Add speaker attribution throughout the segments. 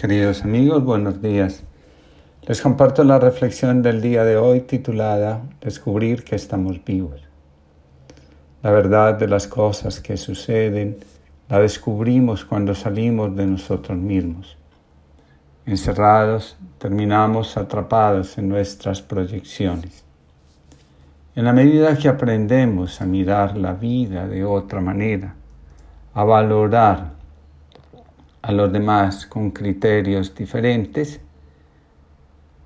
Speaker 1: Queridos amigos, buenos días. Les comparto la reflexión del día de hoy titulada Descubrir que estamos vivos. La verdad de las cosas que suceden la descubrimos cuando salimos de nosotros mismos. Encerrados, terminamos atrapados en nuestras proyecciones. En la medida que aprendemos a mirar la vida de otra manera, a valorar a los demás con criterios diferentes,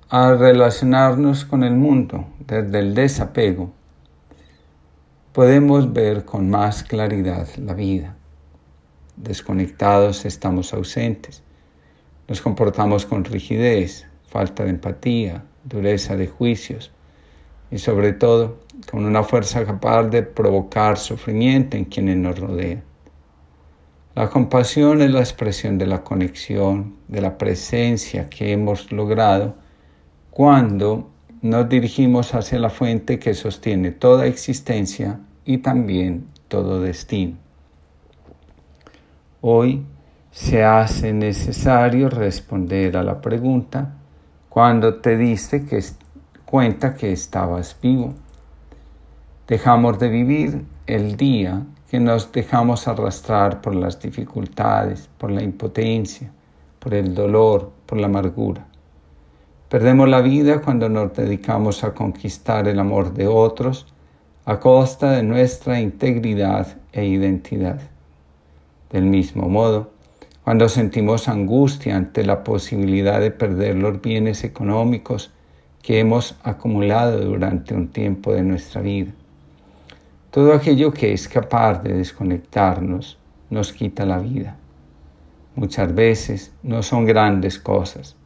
Speaker 1: a relacionarnos con el mundo desde el desapego, podemos ver con más claridad la vida. Desconectados estamos ausentes, nos comportamos con rigidez, falta de empatía, dureza de juicios y sobre todo con una fuerza capaz de provocar sufrimiento en quienes nos rodean. La compasión es la expresión de la conexión, de la presencia que hemos logrado cuando nos dirigimos hacia la fuente que sostiene toda existencia y también todo destino. Hoy se hace necesario responder a la pregunta cuando te diste que cuenta que estabas vivo. Dejamos de vivir el día que nos dejamos arrastrar por las dificultades, por la impotencia, por el dolor, por la amargura. Perdemos la vida cuando nos dedicamos a conquistar el amor de otros a costa de nuestra integridad e identidad. Del mismo modo, cuando sentimos angustia ante la posibilidad de perder los bienes económicos que hemos acumulado durante un tiempo de nuestra vida. Todo aquello que es capaz de desconectarnos nos quita la vida. Muchas veces no son grandes cosas.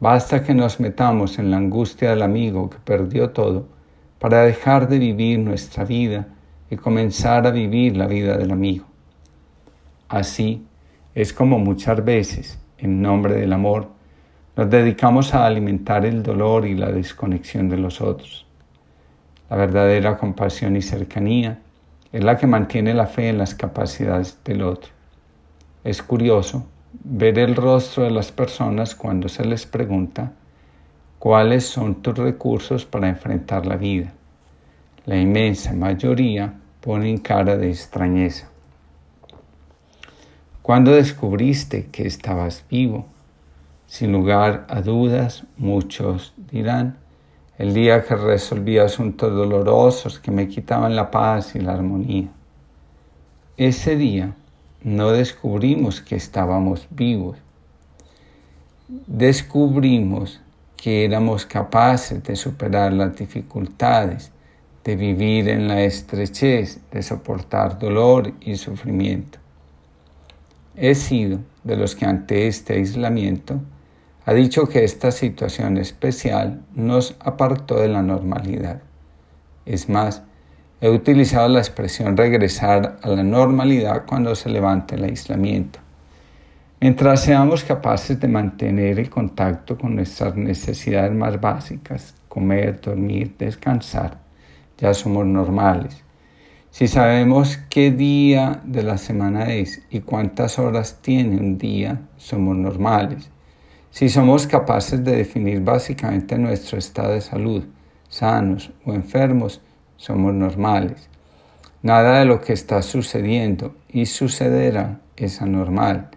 Speaker 1: Basta que nos metamos en la angustia del amigo que perdió todo para dejar de vivir nuestra vida y comenzar a vivir la vida del amigo. Así es como muchas veces, en nombre del amor, nos dedicamos a alimentar el dolor y la desconexión de los otros. La verdadera compasión y cercanía es la que mantiene la fe en las capacidades del otro. Es curioso ver el rostro de las personas cuando se les pregunta cuáles son tus recursos para enfrentar la vida. La inmensa mayoría ponen cara de extrañeza. Cuando descubriste que estabas vivo, sin lugar a dudas, muchos dirán, el día que resolví asuntos dolorosos que me quitaban la paz y la armonía. Ese día no descubrimos que estábamos vivos, descubrimos que éramos capaces de superar las dificultades, de vivir en la estrechez, de soportar dolor y sufrimiento. He sido de los que ante este aislamiento ha dicho que esta situación especial nos apartó de la normalidad. Es más, he utilizado la expresión regresar a la normalidad cuando se levante el aislamiento. Mientras seamos capaces de mantener el contacto con nuestras necesidades más básicas, comer, dormir, descansar, ya somos normales. Si sabemos qué día de la semana es y cuántas horas tiene un día, somos normales. Si somos capaces de definir básicamente nuestro estado de salud, sanos o enfermos, somos normales. Nada de lo que está sucediendo y sucederá es anormal.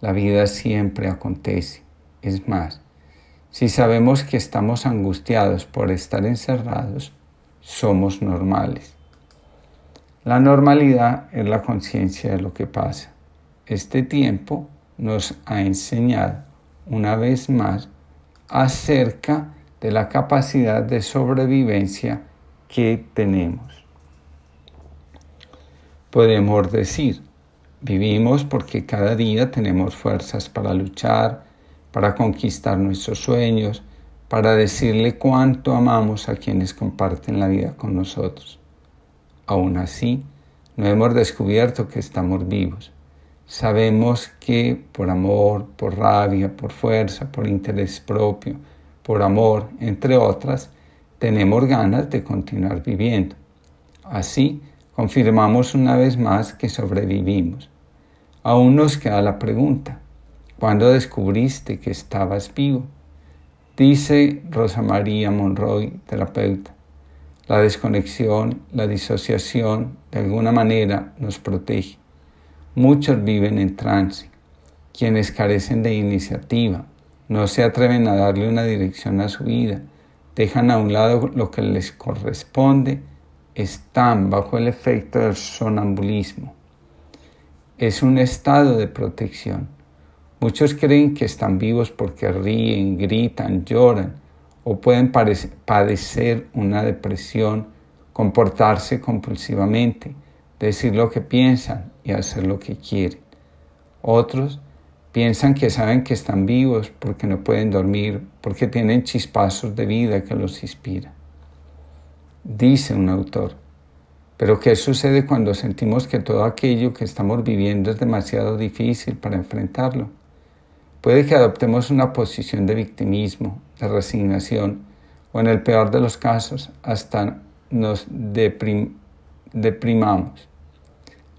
Speaker 1: La vida siempre acontece. Es más, si sabemos que estamos angustiados por estar encerrados, somos normales. La normalidad es la conciencia de lo que pasa. Este tiempo nos ha enseñado una vez más acerca de la capacidad de sobrevivencia que tenemos. Podemos decir, vivimos porque cada día tenemos fuerzas para luchar, para conquistar nuestros sueños, para decirle cuánto amamos a quienes comparten la vida con nosotros. Aún así, no hemos descubierto que estamos vivos Sabemos que por amor, por rabia, por fuerza, por interés propio, por amor, entre otras, tenemos ganas de continuar viviendo. Así, confirmamos una vez más que sobrevivimos. Aún nos queda la pregunta, ¿Cuándo descubriste que estabas vivo? Dice Rosa María Monroy, terapeuta, la desconexión, la disociación, de alguna manera nos protege. Muchos viven en trance, quienes carecen de iniciativa, no se atreven a darle una dirección a su vida, dejan a un lado lo que les corresponde, están bajo el efecto del sonambulismo. Es un estado de protección. Muchos creen que están vivos porque ríen, gritan, lloran o pueden padecer una depresión, comportarse compulsivamente, decir lo que piensan y hacer lo que quieren. Otros piensan que saben que están vivos porque no pueden dormir, porque tienen chispazos de vida que los inspira. Dice un autor, pero ¿qué sucede cuando sentimos que todo aquello que estamos viviendo es demasiado difícil para enfrentarlo? Puede que adoptemos una posición de victimismo, de resignación, o en el peor de los casos, hasta nos deprimamos.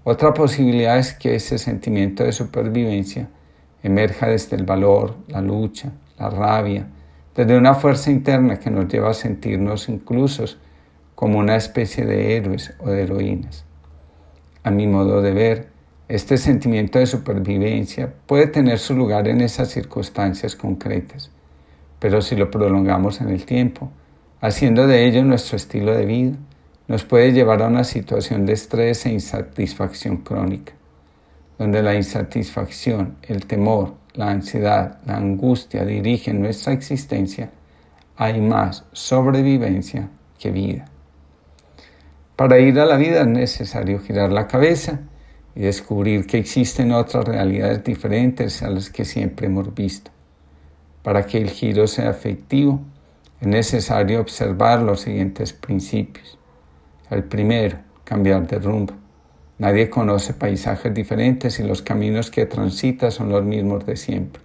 Speaker 1: Otra posibilidad es que ese sentimiento de supervivencia emerja desde el valor, la lucha, la rabia, desde una fuerza interna que nos lleva a sentirnos incluso como una especie de héroes o de heroínas. A mi modo de ver, este sentimiento de supervivencia puede tener su lugar en esas circunstancias concretas, pero si lo prolongamos en el tiempo, haciendo de ello nuestro estilo de vida, nos puede llevar a una situación de estrés e insatisfacción crónica, donde la insatisfacción, el temor, la ansiedad, la angustia dirigen nuestra existencia, hay más sobrevivencia que vida. Para ir a la vida es necesario girar la cabeza y descubrir que existen otras realidades diferentes a las que siempre hemos visto. Para que el giro sea efectivo, es necesario observar los siguientes principios. El primero, cambiar de rumbo. Nadie conoce paisajes diferentes y los caminos que transita son los mismos de siempre.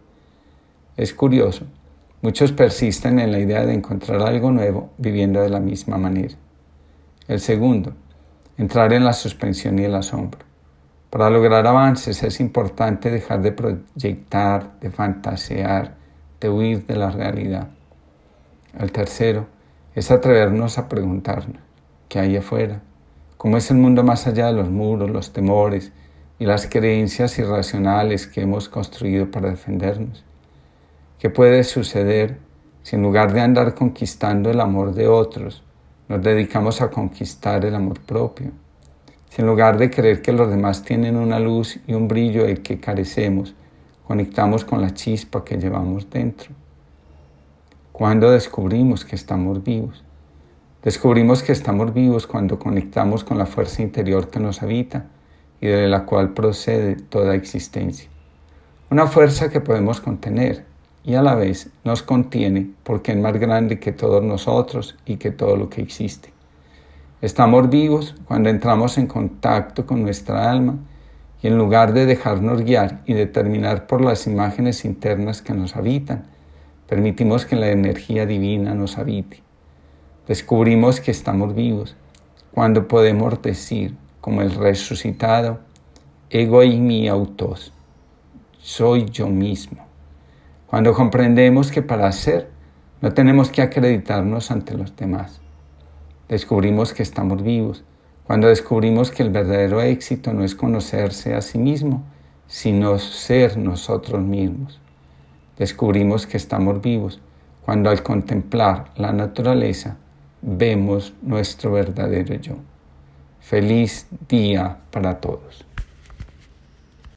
Speaker 1: Es curioso, muchos persisten en la idea de encontrar algo nuevo viviendo de la misma manera. El segundo, entrar en la suspensión y el asombro. Para lograr avances es importante dejar de proyectar, de fantasear, de huir de la realidad. El tercero es atrevernos a preguntarnos, ¿qué hay afuera? ¿Cómo es el mundo más allá de los muros, los temores y las creencias irracionales que hemos construido para defendernos? ¿Qué puede suceder si en lugar de andar conquistando el amor de otros, nos dedicamos a conquistar el amor propio? Si en lugar de creer que los demás tienen una luz y un brillo del que carecemos, conectamos con la chispa que llevamos dentro. Cuando descubrimos que estamos vivos? Descubrimos que estamos vivos cuando conectamos con la fuerza interior que nos habita y de la cual procede toda existencia. Una fuerza que podemos contener y a la vez nos contiene porque es más grande que todos nosotros y que todo lo que existe. Estamos vivos cuando entramos en contacto con nuestra alma y en lugar de dejarnos guiar y determinar por las imágenes internas que nos habitan, permitimos que la energía divina nos habite. Descubrimos que estamos vivos cuando podemos decir, como el resucitado, ego y mi autos, soy yo mismo. Cuando comprendemos que para ser no tenemos que acreditarnos ante los demás descubrimos que estamos vivos, cuando descubrimos que el verdadero éxito no es conocerse a sí mismo, sino ser nosotros mismos. Descubrimos que estamos vivos cuando al contemplar la naturaleza vemos nuestro verdadero yo. Feliz día para todos.